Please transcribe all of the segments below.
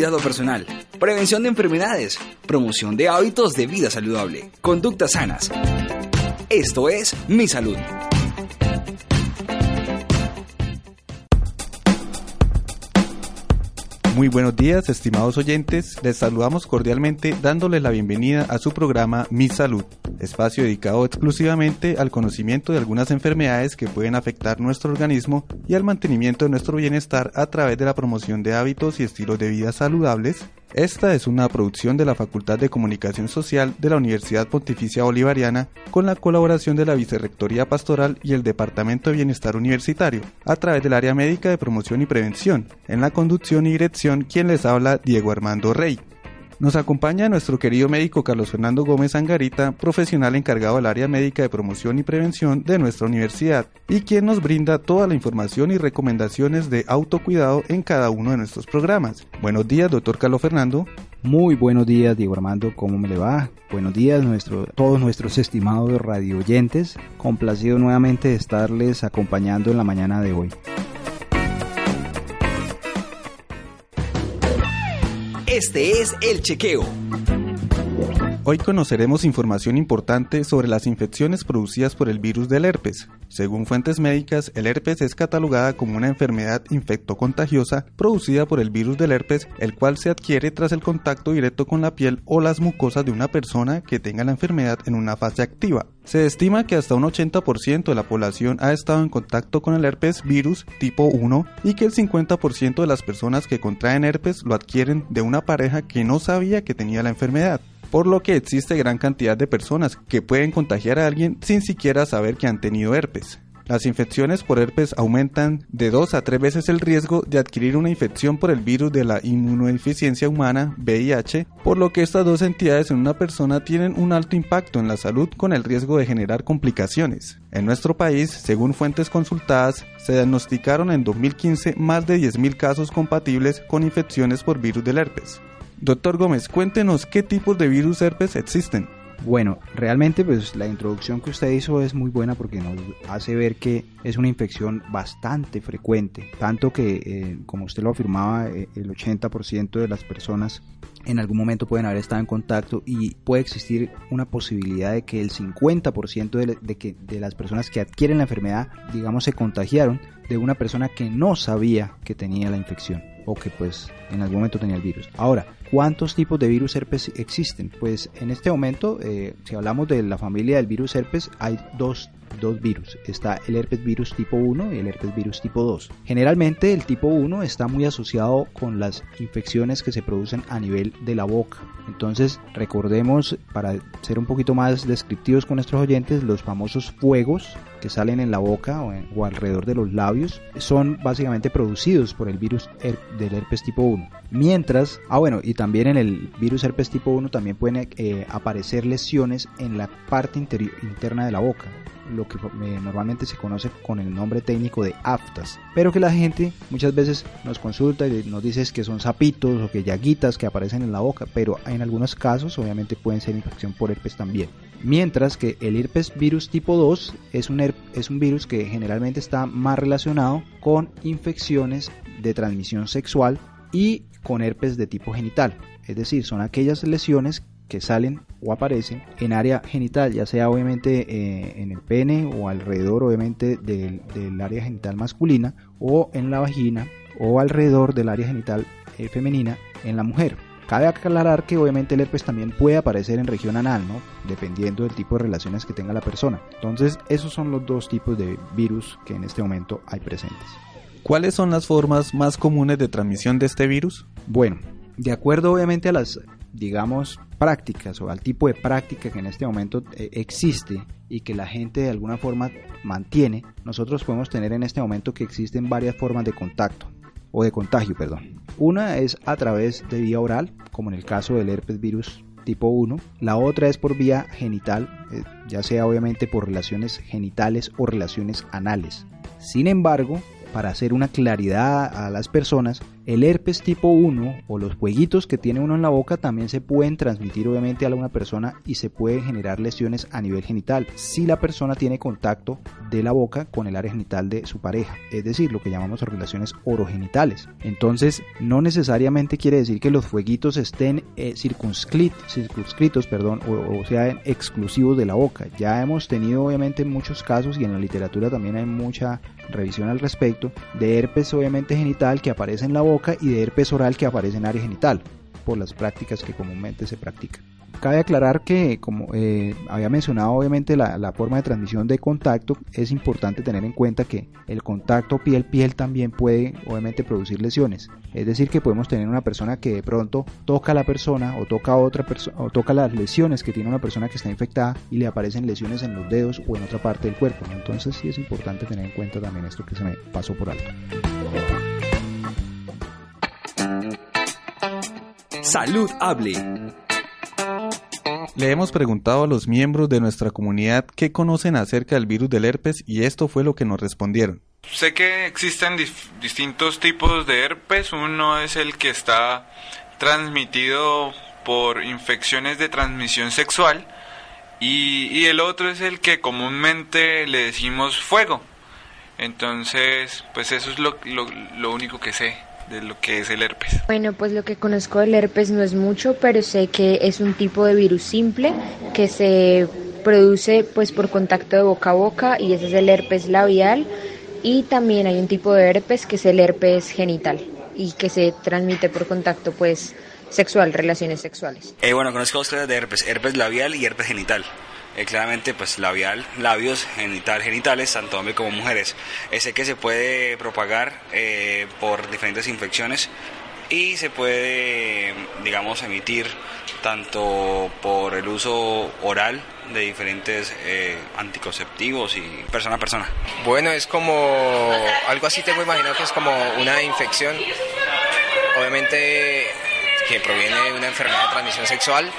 Cuidado personal, prevención de enfermedades, promoción de hábitos de vida saludable, conductas sanas. Esto es Mi Salud. Muy buenos días, estimados oyentes. Les saludamos cordialmente dándoles la bienvenida a su programa Mi Salud, espacio dedicado exclusivamente al conocimiento de algunas enfermedades que pueden afectar nuestro organismo y al mantenimiento de nuestro bienestar a través de la promoción de hábitos y estilos de vida saludables esta es una producción de la Facultad de Comunicación Social de la Universidad Pontificia Bolivariana con la colaboración de la Vicerrectoría Pastoral y el Departamento de Bienestar Universitario, a través del área médica de promoción y prevención. En la conducción y dirección, quien les habla, Diego Armando Rey. Nos acompaña nuestro querido médico Carlos Fernando Gómez Angarita, profesional encargado del área médica de promoción y prevención de nuestra universidad, y quien nos brinda toda la información y recomendaciones de autocuidado en cada uno de nuestros programas. Buenos días, doctor Carlos Fernando. Muy buenos días, Diego Armando, ¿cómo me le va? Buenos días, nuestro, todos nuestros estimados radio oyentes. Complacido nuevamente de estarles acompañando en la mañana de hoy. Este es El Chequeo. Hoy conoceremos información importante sobre las infecciones producidas por el virus del herpes. Según fuentes médicas, el herpes es catalogada como una enfermedad infectocontagiosa producida por el virus del herpes, el cual se adquiere tras el contacto directo con la piel o las mucosas de una persona que tenga la enfermedad en una fase activa. Se estima que hasta un 80% de la población ha estado en contacto con el herpes virus tipo 1 y que el 50% de las personas que contraen herpes lo adquieren de una pareja que no sabía que tenía la enfermedad por lo que existe gran cantidad de personas que pueden contagiar a alguien sin siquiera saber que han tenido herpes. Las infecciones por herpes aumentan de 2 a 3 veces el riesgo de adquirir una infección por el virus de la inmunodeficiencia humana, VIH, por lo que estas dos entidades en una persona tienen un alto impacto en la salud con el riesgo de generar complicaciones. En nuestro país, según fuentes consultadas, se diagnosticaron en 2015 más de 10.000 casos compatibles con infecciones por virus del herpes. Doctor Gómez, cuéntenos qué tipos de virus herpes existen. Bueno, realmente pues la introducción que usted hizo es muy buena porque nos hace ver que es una infección bastante frecuente, tanto que eh, como usted lo afirmaba, eh, el 80% de las personas en algún momento pueden haber estado en contacto y puede existir una posibilidad de que el 50% de, de, que, de las personas que adquieren la enfermedad, digamos, se contagiaron de una persona que no sabía que tenía la infección o que pues en algún momento tenía el virus. Ahora, ¿cuántos tipos de virus herpes existen? Pues en este momento, eh, si hablamos de la familia del virus herpes, hay dos dos virus. Está el herpes virus tipo 1 y el herpes virus tipo 2. Generalmente el tipo 1 está muy asociado con las infecciones que se producen a nivel de la boca. Entonces recordemos, para ser un poquito más descriptivos con nuestros oyentes, los famosos fuegos que salen en la boca o, alrededor de los labios son básicamente producidos por el virus del herpes tipo 1. Mientras, ah bueno, y también en el virus herpes tipo 1 también pueden eh, aparecer lesiones en la parte interna de la boca lo que normalmente se conoce con el nombre técnico de aftas, pero que la gente muchas veces nos consulta y nos dice que son sapitos o que llaguitas que aparecen en la boca, pero en algunos casos obviamente pueden ser infección por herpes también. Mientras que el herpes virus tipo 2 es un, es un virus que generalmente está más relacionado con infecciones de transmisión sexual y con herpes de tipo genital. Es decir, son aquellas lesiones que salen o aparecen en área genital, ya sea obviamente eh, en el pene o alrededor obviamente del, área genital masculina o en la vagina o alrededor del área genital eh, femenina en la mujer. Cabe aclarar que obviamente el herpes también puede aparecer en región anal, ¿no? Dependiendo del tipo de relaciones que tenga la persona. Entonces, esos son los dos tipos de virus que en este momento hay presentes. ¿Cuáles son las formas más comunes de transmisión de este virus? Bueno, de acuerdo obviamente a las digamos, prácticas o al tipo de práctica que en este momento eh, existe y que la gente de alguna forma mantiene, nosotros podemos tener en este momento que existen varias formas de contacto. o de contagio, perdón. Una es a través de vía oral, como en el caso del herpes virus tipo 1. La otra es por vía genital, eh, ya sea obviamente por relaciones genitales o relaciones anales. Sin embargo, para hacer una claridad a las personas, el herpes tipo 1 o los jueguitos que tiene uno en la boca también se pueden transmitir obviamente a una persona y se pueden generar lesiones a nivel genital si la persona tiene contacto de la boca con el área genital de su pareja, es decir, lo que llamamos relaciones orogenitales. Entonces, no necesariamente quiere decir que los fueguitos estén eh, circunscritos, perdón, o, o sean exclusivos de la boca. Ya hemos tenido obviamente muchos casos y en la literatura también hay mucha revisión al respecto de herpes obviamente genital que aparece en la boca y de herpes oral que aparece en área genital, por las prácticas que comúnmente se practican. Cabe aclarar que, como eh, había mencionado, obviamente la, forma de transmisión de contacto, es importante tener en cuenta que el contacto piel-piel también puede, obviamente, producir lesiones. Es decir, que podemos tener una persona que de pronto toca a la persona o toca a otra o toca las lesiones que tiene una persona que está infectada y le aparecen lesiones en los dedos o en otra parte del cuerpo. Entonces, sí es importante tener en cuenta también esto que se me pasó por alto. Salud Hable. Le hemos preguntado a los miembros de nuestra comunidad qué conocen acerca del virus del herpes y esto fue lo que nos respondieron. Sé que existen distintos tipos de herpes. Uno es el que está transmitido por infecciones de transmisión sexual y, el otro es el que comúnmente le decimos fuego. Entonces, pues eso es lo, lo único que sé de lo que es el herpes? Bueno, pues lo que conozco del herpes no es mucho, pero sé que es un tipo de virus simple que se produce pues por contacto de boca a boca y ese es el herpes labial y también hay un tipo de herpes que es el herpes genital y que se transmite por contacto pues sexual, relaciones sexuales. Eh, bueno, conozco dos clases de herpes, herpes labial y herpes genital. Eh, claramente pues labial, labios, genital, genitales, tanto hombres como mujeres. Ese que se puede propagar eh, por diferentes infecciones y se puede, digamos, emitir tanto por el uso oral de diferentes eh, anticonceptivos y persona a persona. Bueno, es como algo así tengo imaginado que es como una infección. Obviamente que proviene de una enfermedad de transmisión sexual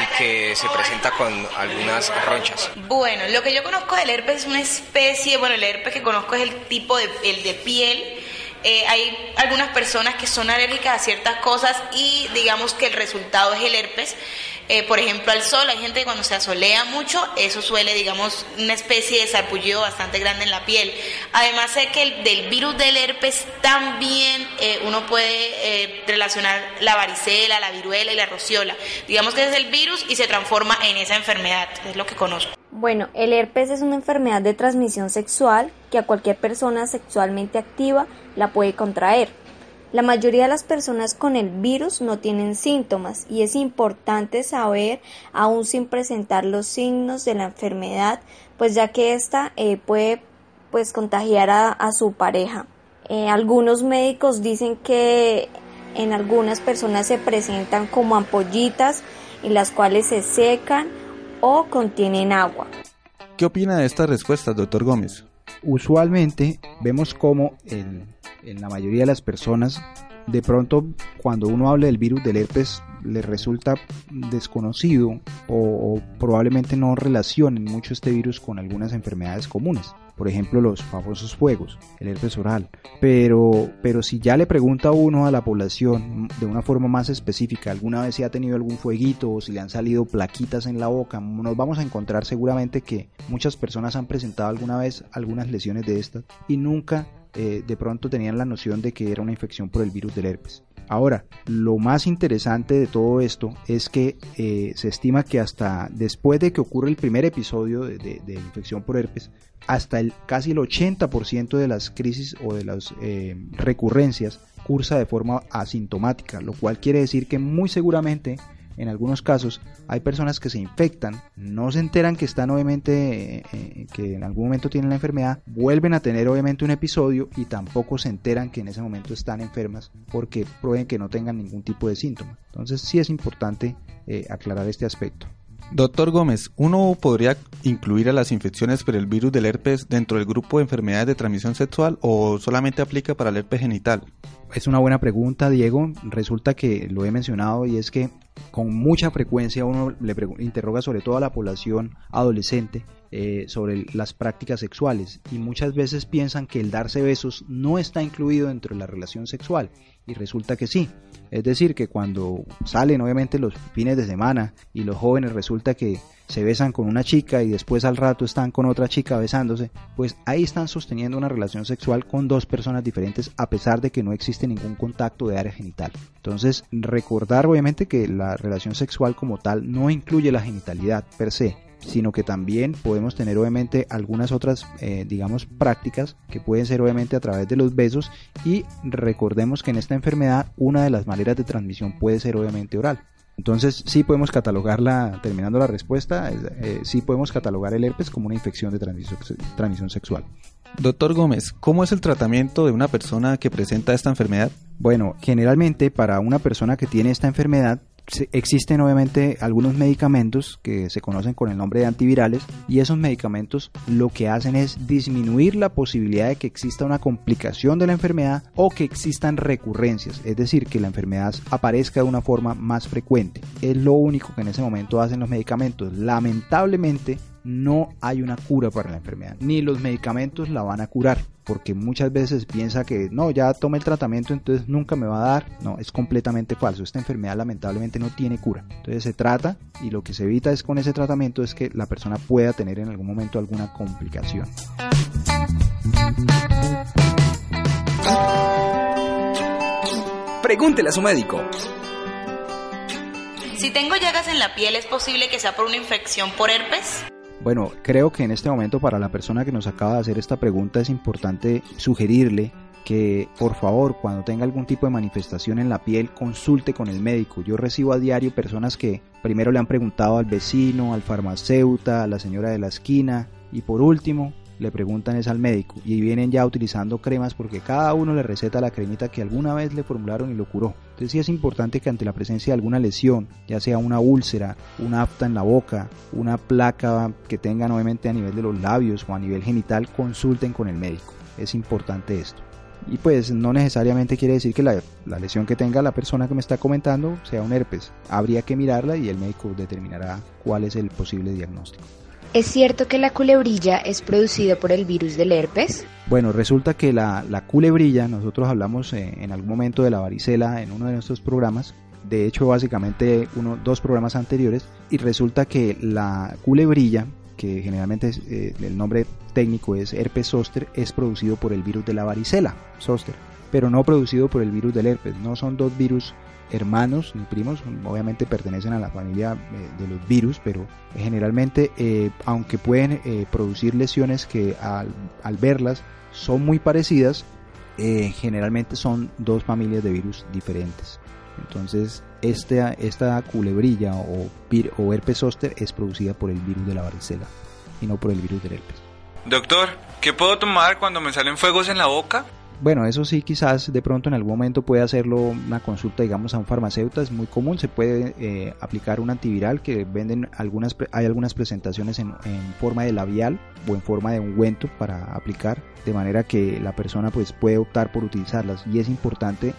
y que se presenta con algunas ronchas. Bueno, lo que yo conozco del herpes es una especie, bueno, el herpes que conozco es el tipo de, el de piel. Eh, hay algunas personas que son alérgicas a ciertas cosas y digamos que el resultado es el herpes. Eh, por ejemplo, al sol, hay gente que cuando se asolea mucho, eso suele, digamos, una especie de sarpullido bastante grande en la piel. Además, sé que el, del virus del herpes también eh, uno puede eh, relacionar la varicela, la viruela y la rociola. Digamos que es el virus y se transforma en esa enfermedad, es lo que conozco. Bueno, el herpes es una enfermedad de transmisión sexual que a cualquier persona sexualmente activa la puede contraer. La mayoría de las personas con el virus no tienen síntomas y es importante saber, aún sin presentar los signos de la enfermedad, pues ya que ésta eh, puede pues contagiar a, su pareja. Eh, algunos médicos dicen que en algunas personas se presentan como ampollitas y las cuales se secan o contienen agua. ¿Qué opina de estas respuestas, doctor Gómez? Usualmente vemos como en la mayoría de las personas, de pronto cuando uno habla del virus del herpes le resulta desconocido o, probablemente no relacionen mucho este virus con algunas enfermedades comunes por ejemplo los famosos fuegos, el herpes oral. Pero, pero si ya le pregunta uno a la población de una forma más específica, alguna vez si ha tenido algún fueguito o si le han salido plaquitas en la boca, nos vamos a encontrar seguramente que muchas personas han presentado alguna vez algunas lesiones de estas y nunca eh, de pronto tenían la noción de que era una infección por el virus del herpes. Ahora, lo más interesante de todo esto es que eh, se estima que hasta después de que ocurre el primer episodio de, infección por herpes, hasta el casi el 80% de las crisis o de las eh, recurrencias cursa de forma asintomática, lo cual quiere decir que muy seguramente en algunos casos hay personas que se infectan, no se enteran que están obviamente, eh, eh, que en algún momento tienen la enfermedad, vuelven a tener obviamente un episodio y tampoco se enteran que en ese momento están enfermas porque prueben que no tengan ningún tipo de síntoma. Entonces sí es importante eh, aclarar este aspecto. Doctor Gómez, ¿uno podría incluir a las infecciones por el virus del herpes dentro del grupo de enfermedades de transmisión sexual o solamente aplica para el herpes genital? es una buena pregunta, Diego. Resulta que lo he mencionado y es que con mucha frecuencia uno le interroga sobre todo a la población adolescente eh, sobre las prácticas sexuales y muchas veces piensan que el darse besos no está incluido dentro de la relación sexual y resulta que sí. Es decir, que cuando salen obviamente los fines de semana y los jóvenes resulta que se besan con una chica y después al rato están con otra chica besándose, pues ahí están sosteniendo una relación sexual con dos personas diferentes a pesar de que no existe ningún contacto de área genital. Entonces, recordar obviamente que la relación sexual como tal no incluye la genitalidad per se, sino que también podemos tener obviamente algunas otras, eh, digamos, prácticas que pueden ser obviamente a través de los besos y recordemos que en esta enfermedad una de las maneras de transmisión puede ser obviamente oral. Entonces sí podemos catalogarla, terminando la respuesta, eh, sí podemos catalogar el herpes como una infección de transmisión, transmisión sexual. Doctor Gómez, ¿cómo es el tratamiento de una persona que presenta esta enfermedad? Bueno, generalmente para una persona que tiene esta enfermedad existen obviamente algunos medicamentos que se conocen con el nombre de antivirales y esos medicamentos lo que hacen es disminuir la posibilidad de que exista una complicación de la enfermedad o que existan recurrencias, es decir, que la enfermedad aparezca de una forma más frecuente. Es lo único que en ese momento hacen los medicamentos. Lamentablemente no hay una cura para la enfermedad, ni los medicamentos la van a curar, porque muchas veces piensa que no, ya tome el tratamiento, entonces nunca me va a dar. No, es completamente falso. Esta enfermedad lamentablemente no tiene cura. Entonces se trata y lo que se evita es con ese tratamiento es que la persona pueda tener en algún momento alguna complicación. Pregúntele a su médico. Si tengo llagas en la piel, ¿es posible que sea por una infección por herpes? Bueno, creo que en este momento para la persona que nos acaba de hacer esta pregunta es importante sugerirle que por favor cuando tenga algún tipo de manifestación en la piel consulte con el médico. Yo recibo a diario personas que primero le han preguntado al vecino, al farmacéutico, a la señora de la esquina y por último le preguntan es al médico y vienen ya utilizando cremas porque cada uno le receta la cremita que alguna vez le formularon y lo curó. Entonces sí es importante que ante la presencia de alguna lesión, ya sea una úlcera, una afta en la boca, una placa que tengan nuevamente a nivel de los labios o a nivel genital, consulten con el médico. Es importante esto. Y pues no necesariamente quiere decir que la, lesión que tenga la persona que me está comentando sea un herpes. Habría que mirarla y el médico determinará cuál es el posible diagnóstico. ¿Es cierto que la culebrilla es producido por el virus del herpes? Bueno, resulta que la, culebrilla, nosotros hablamos eh, en algún momento de la varicela en uno de nuestros programas, de hecho básicamente uno, dos programas anteriores, y resulta que la culebrilla, que generalmente eh, el nombre técnico es herpes zoster, es producido por el virus de la varicela, zoster, pero no producido por el virus del herpes, no son dos virus hermanos ni primos, obviamente pertenecen a la familia eh, de los virus, pero generalmente, eh, aunque pueden eh, producir lesiones que al, verlas son muy parecidas, generalmente son dos familias de virus diferentes. Entonces, esta, esta culebrilla o, o herpes zóster es producida por el virus de la varicela y no por el virus del herpes. Doctor, ¿qué puedo tomar cuando me salen fuegos en la boca? Bueno, eso sí, quizás de pronto en algún momento puede hacerlo una consulta, digamos, a un farmacéutico, es muy común, se puede eh, aplicar un antiviral que venden algunas, hay algunas presentaciones en, forma de labial o en forma de ungüento para aplicar, de manera que la persona pues puede optar por utilizarlas. Y es importante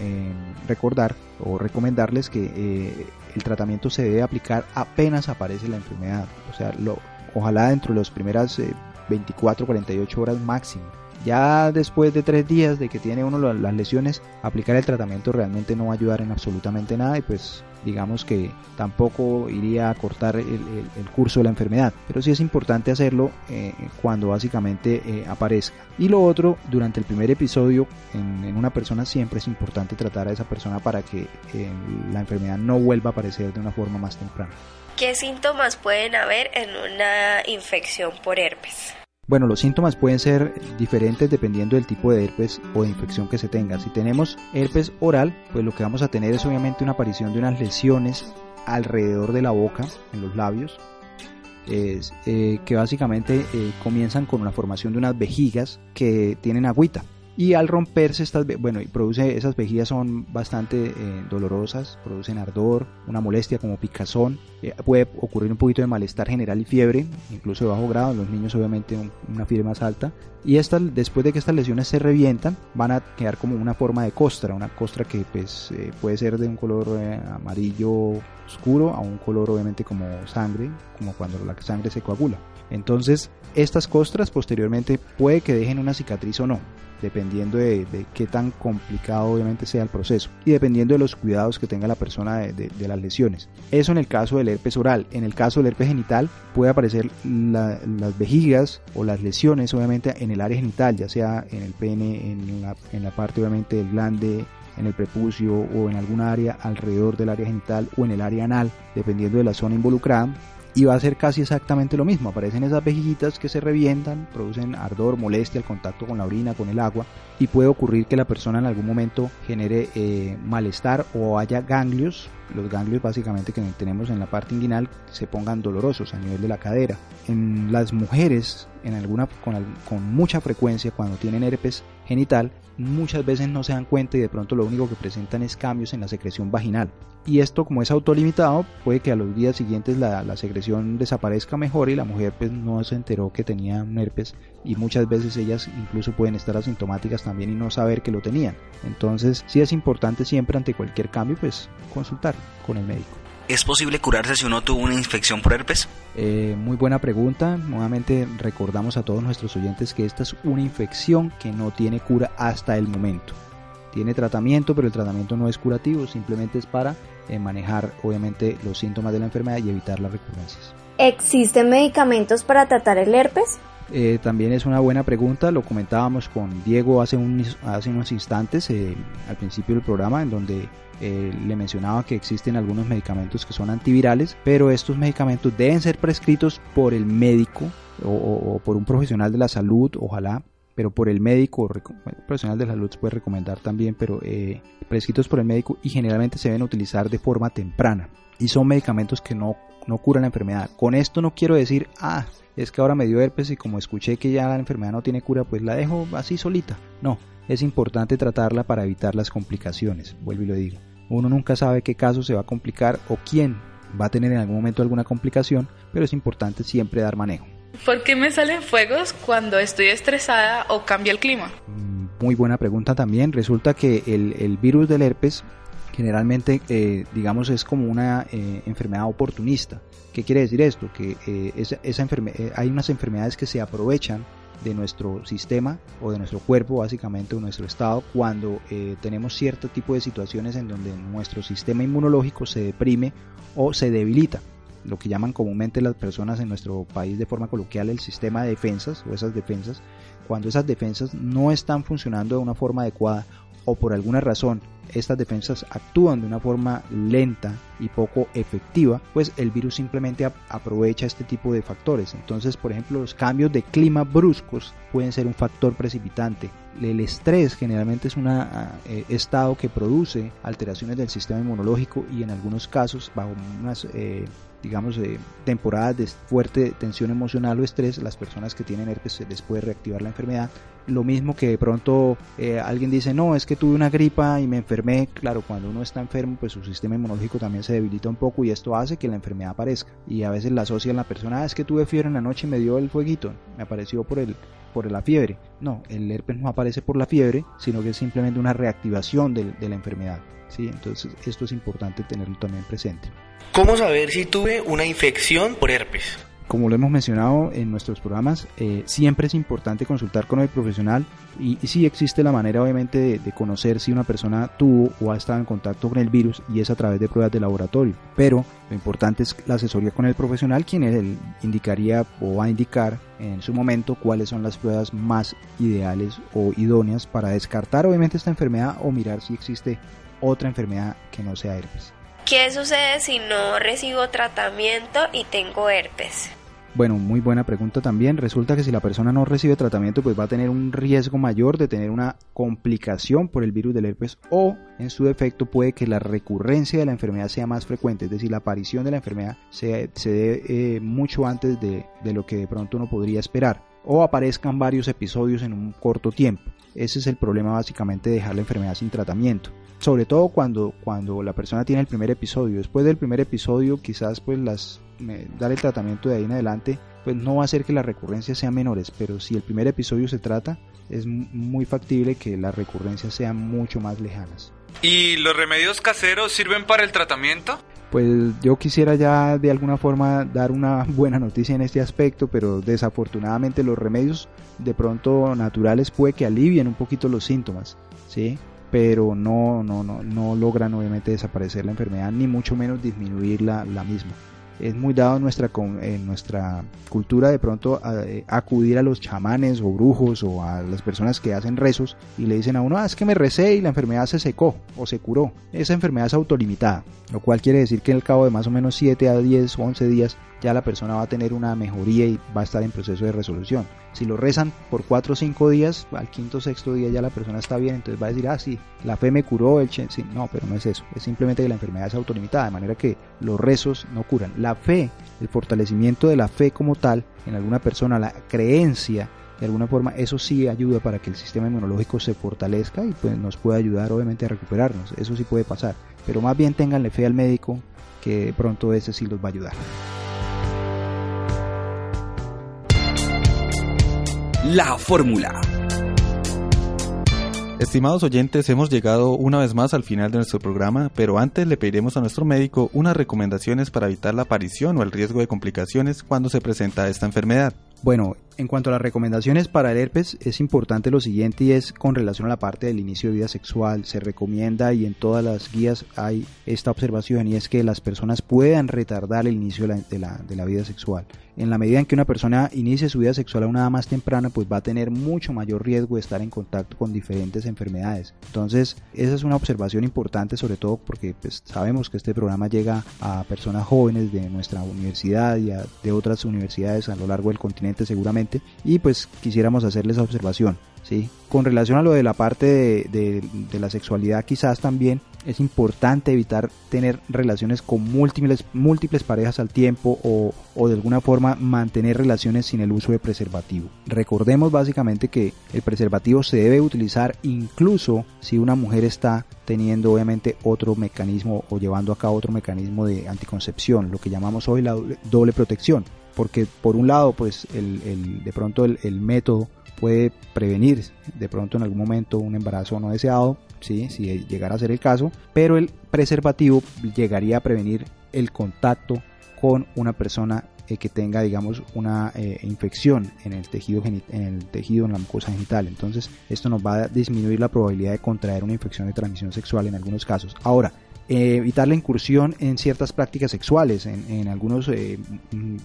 eh, recordar o recomendarles que eh, el tratamiento se debe aplicar apenas aparece la enfermedad, o sea, lo, ojalá dentro de las primeras 24, 48 horas máximo ya después de tres días de que tiene uno las lesiones, aplicar el tratamiento realmente no va a ayudar en absolutamente nada y pues digamos que tampoco iría a cortar el, curso de la enfermedad. Pero sí es importante hacerlo eh, cuando básicamente eh, aparezca. Y lo otro, durante el primer episodio en, una persona siempre es importante tratar a esa persona para que eh, la enfermedad no vuelva a aparecer de una forma más temprana. ¿Qué síntomas pueden haber en una infección por herpes? Bueno, los síntomas pueden ser diferentes dependiendo del tipo de herpes o de infección que se tenga. Si tenemos herpes oral, pues lo que vamos a tener es obviamente una aparición de unas lesiones alrededor de la boca, en los labios, eh, que básicamente eh, comienzan con la formación de unas vejigas que tienen agüita. Y al romperse estas, bueno, y produce, esas vejigas son bastante eh, dolorosas, producen ardor, una molestia como picazón, eh, puede ocurrir un poquito de malestar general y fiebre, incluso de bajo grado, en los niños obviamente una fiebre más alta, y estas, después de que estas lesiones se revientan, van a quedar como una forma de costra, una costra que pues eh, puede ser de un color amarillo oscuro a un color obviamente como sangre, como cuando la sangre se coagula. Entonces, estas costras posteriormente puede que dejen una cicatriz o no, dependiendo de, qué tan complicado obviamente sea el proceso y dependiendo de los cuidados que tenga la persona de, las lesiones. Eso en el caso del herpes oral. En el caso del herpes genital puede aparecer las vejigas o las lesiones obviamente en el área genital, ya sea en el pene, en la, en la parte obviamente del glande, en el prepucio o en alguna área alrededor del área genital o en el área anal, dependiendo de la zona involucrada y va a ser casi exactamente lo mismo. Aparecen esas vejillitas que se revientan, producen ardor, molestia al contacto con la orina, con el agua y puede ocurrir que la persona en algún momento genere eh, malestar o haya ganglios. Los ganglios básicamente que tenemos en la parte inguinal se pongan dolorosos a nivel de la cadera. En las mujeres, en alguna, con, mucha frecuencia cuando tienen herpes genital, muchas veces no se dan cuenta y de pronto lo único que presentan es cambios en la secreción vaginal. Y esto como es autolimitado, puede que a los días siguientes la, secreción desaparezca mejor y la mujer pues no se enteró que tenía un herpes y muchas veces ellas incluso pueden estar asintomáticas también y no saber que lo tenían. Entonces sí es importante siempre ante cualquier cambio pues consultar con el médico. ¿Es posible curarse si uno tuvo una infección por herpes? Eh, muy buena pregunta. Nuevamente recordamos a todos nuestros oyentes que esta es una infección que no tiene cura hasta el momento. Tiene tratamiento, pero el tratamiento no es curativo, simplemente es para eh, manejar obviamente los síntomas de la enfermedad y evitar las recurrencias. ¿Existen medicamentos para tratar el herpes? Eh, también es una buena pregunta, lo comentábamos con Diego hace, hace unos instantes al principio del programa en donde eh, le mencionaba que existen algunos medicamentos que son antivirales, pero estos medicamentos deben ser prescritos por el médico o, por un profesional de la salud, ojalá, pero por el médico, el profesional de la salud se puede recomendar también, pero eh, prescritos por el médico y generalmente se deben utilizar de forma temprana. Y son medicamentos que no, no curan la enfermedad. Con esto no quiero decir, ah, es que ahora me dio herpes y como escuché que ya la enfermedad no tiene cura, pues la dejo así solita. No, es importante tratarla para evitar las complicaciones, vuelvo y lo digo. Uno nunca sabe qué caso se va a complicar o quién va a tener en algún momento alguna complicación, pero es importante siempre dar manejo. ¿Por qué me salen fuegos cuando estoy estresada o cambia el clima? Mm, muy buena pregunta también. Resulta que el, virus del herpes generalmente, eh, digamos, es como una eh, enfermedad oportunista. ¿Qué quiere decir esto? Que eh, esa, hay unas enfermedades que se aprovechan de nuestro sistema o de nuestro cuerpo, básicamente, o nuestro estado, cuando tenemos cierto tipo de situaciones en donde nuestro sistema inmunológico se deprime o se debilita. Lo que llaman comúnmente las personas en nuestro país de forma coloquial el sistema de defensas o esas defensas, cuando esas defensas no están funcionando de una forma adecuada o por alguna razón estas defensas actúan de una forma lenta y poco efectiva, pues el virus simplemente aprovecha este tipo de factores. Entonces, por ejemplo, los cambios de clima bruscos pueden ser un factor precipitante. El estrés generalmente es un ah, eh, estado que produce alteraciones del sistema inmunológico y en algunos casos, bajo unas eh, digamos, eh, temporadas de fuerte tensión emocional o estrés, las personas que tienen herpes se les puede reactivar la enfermedad. Lo mismo que de pronto eh, alguien dice, no, es que tuve una gripa y me enfermé. Claro, cuando uno está enfermo, pues su sistema inmunológico también se debilita un poco y esto hace que la enfermedad aparezca. Y a veces la asocian la persona, ah, es que tuve fiebre en la noche y me dio el fueguito, me apareció por el, por la fiebre. No, el herpes no aparece por la fiebre, sino que es simplemente una reactivación de, de la enfermedad. ¿sí? Entonces esto es importante tenerlo también presente. ¿Cómo saber si tuve una infección por herpes? Como lo hemos mencionado en nuestros programas, eh, siempre es importante consultar con el profesional y, si sí existe la manera obviamente de, conocer si una persona tuvo o ha estado en contacto con el virus y es a través de pruebas de laboratorio. Pero lo importante es la asesoría con el profesional, quien él indicaría o va a indicar en su momento cuáles son las pruebas más ideales o idóneas para descartar obviamente esta enfermedad o mirar si existe otra enfermedad que no sea herpes. ¿Qué sucede si no recibo tratamiento y tengo herpes? Bueno, muy buena pregunta también. Resulta que si la persona no recibe tratamiento, pues va a tener un riesgo mayor de tener una complicación por el virus del herpes o, en su defecto, puede que la recurrencia de la enfermedad sea más frecuente, es decir, la aparición de la enfermedad se, dé eh, mucho antes de, de lo que de pronto uno podría esperar o aparezcan varios episodios en un corto tiempo. Ese es el problema básicamente de dejar la enfermedad sin tratamiento. Sobre todo cuando, cuando la persona tiene el primer episodio. Después del primer episodio quizás pues las, dar el tratamiento de ahí en adelante pues no va a hacer que las recurrencias sean menores, pero si el primer episodio se trata, es muy factible que las recurrencias sean mucho más lejanas. ¿Y los remedios caseros sirven para el tratamiento? Pues yo quisiera ya de alguna forma dar una buena noticia en este aspecto, pero desafortunadamente los remedios de pronto naturales puede que alivien un poquito los síntomas, ¿sí? Pero no, no, no, no logran obviamente desaparecer la enfermedad, ni mucho menos disminuir la, la misma es muy dado en nuestra, en nuestra cultura de pronto eh, acudir a los chamanes o brujos o a las personas que hacen rezos y le dicen a uno, ah, es que me recé y la enfermedad se secó o se curó. Esa enfermedad es autolimitada, lo cual quiere decir que el cabo de más o menos 7 a 10 o 11 días ya la persona va a tener una mejoría y va a estar en proceso de resolución. Si lo rezan por 4 o 5 días, al quinto o sexto día ya la persona está bien, entonces va a decir, ah, sí, la fe me curó, el chen, no, pero no es eso, es simplemente que la enfermedad es autolimitada, de manera que los rezos no curan. La fe, el fortalecimiento de la fe como tal en alguna persona, la creencia, de alguna forma, eso sí ayuda para que el sistema inmunológico se fortalezca y pues nos puede ayudar obviamente a recuperarnos, eso sí puede pasar, pero más bien tenganle fe al médico que pronto ese sí los va a ayudar. La fórmula. Estimados oyentes, hemos llegado una vez más al final de nuestro programa, pero antes le pediremos a nuestro médico unas recomendaciones para evitar la aparición o el riesgo de complicaciones cuando se presenta esta enfermedad. Bueno, en cuanto a las recomendaciones para el herpes, es importante lo siguiente y es con relación a la parte del inicio de vida sexual. Se recomienda y en todas las guías hay esta observación y es que las personas puedan retardar el inicio de la, de la, vida sexual. En la medida en que una persona inicie su vida sexual a una edad más temprana, pues va a tener mucho mayor riesgo de estar en contacto con diferentes enfermedades. Entonces, esa es una observación importante, sobre todo porque pues, sabemos que este programa llega a personas jóvenes de nuestra universidad y de otras universidades a lo largo del continente seguramente y pues quisiéramos hacerles observación. ¿sí? Con relación a lo de la parte de, la sexualidad quizás también es importante evitar tener relaciones con múltiples, parejas al tiempo o, de alguna forma mantener relaciones sin el uso de preservativo. Recordemos básicamente que el preservativo se debe utilizar incluso si una mujer está teniendo obviamente otro mecanismo o llevando a cabo otro mecanismo de anticoncepción, lo que llamamos hoy la doble protección porque por un lado pues el, de pronto el, método puede prevenir de pronto en algún momento un embarazo no deseado, ¿sí? si llegara a ser el caso, pero el preservativo llegaría a prevenir el contacto con una persona eh, que tenga digamos una eh, infección en el tejido en el tejido en la mucosa genital entonces esto nos va a disminuir la probabilidad de contraer una infección de transmisión sexual en algunos casos ahora eh, evitar la incursión en ciertas prácticas sexuales. En, algunos, eh,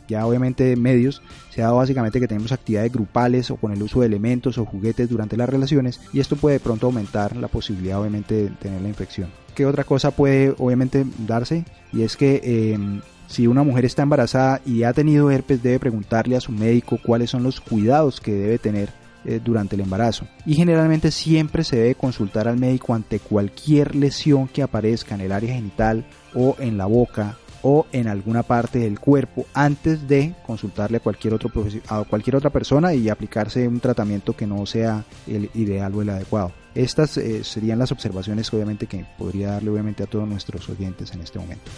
ya obviamente medios, se ha dado básicamente que tenemos actividades grupales o con el uso de elementos o juguetes durante las relaciones y esto puede de pronto aumentar la posibilidad obviamente de tener la infección. ¿Qué otra cosa puede obviamente darse? Y es que si una mujer está embarazada y ha tenido herpes debe preguntarle a su médico cuáles son los cuidados que debe tener eh, durante el embarazo. Y generalmente siempre se debe consultar al médico ante cualquier lesión que aparezca en el área genital o en la boca o en alguna parte del cuerpo antes de consultarle a cualquier, otro a cualquier otra persona y aplicarse un tratamiento que no sea el ideal o el adecuado. Estas eh, serían las observaciones obviamente que podría darle obviamente a todos nuestros oyentes en este momento.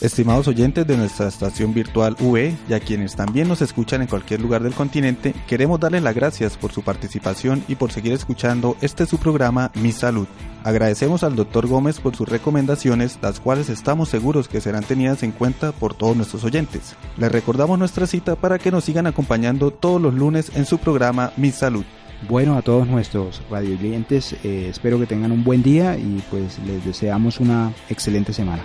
Estimados oyentes de nuestra estación virtual UE y a quienes también nos escuchan en cualquier lugar del continente, queremos darles las gracias por su participación y por seguir escuchando este su programa Mi Salud. Agradecemos al Dr. Gómez por sus recomendaciones, las cuales estamos seguros que serán tenidas en cuenta por todos nuestros oyentes. Les recordamos nuestra cita para que nos sigan acompañando todos los lunes en su programa Mi Salud. Bueno, a todos nuestros radioyentes, eh, espero que tengan un buen día y pues les deseamos una excelente semana.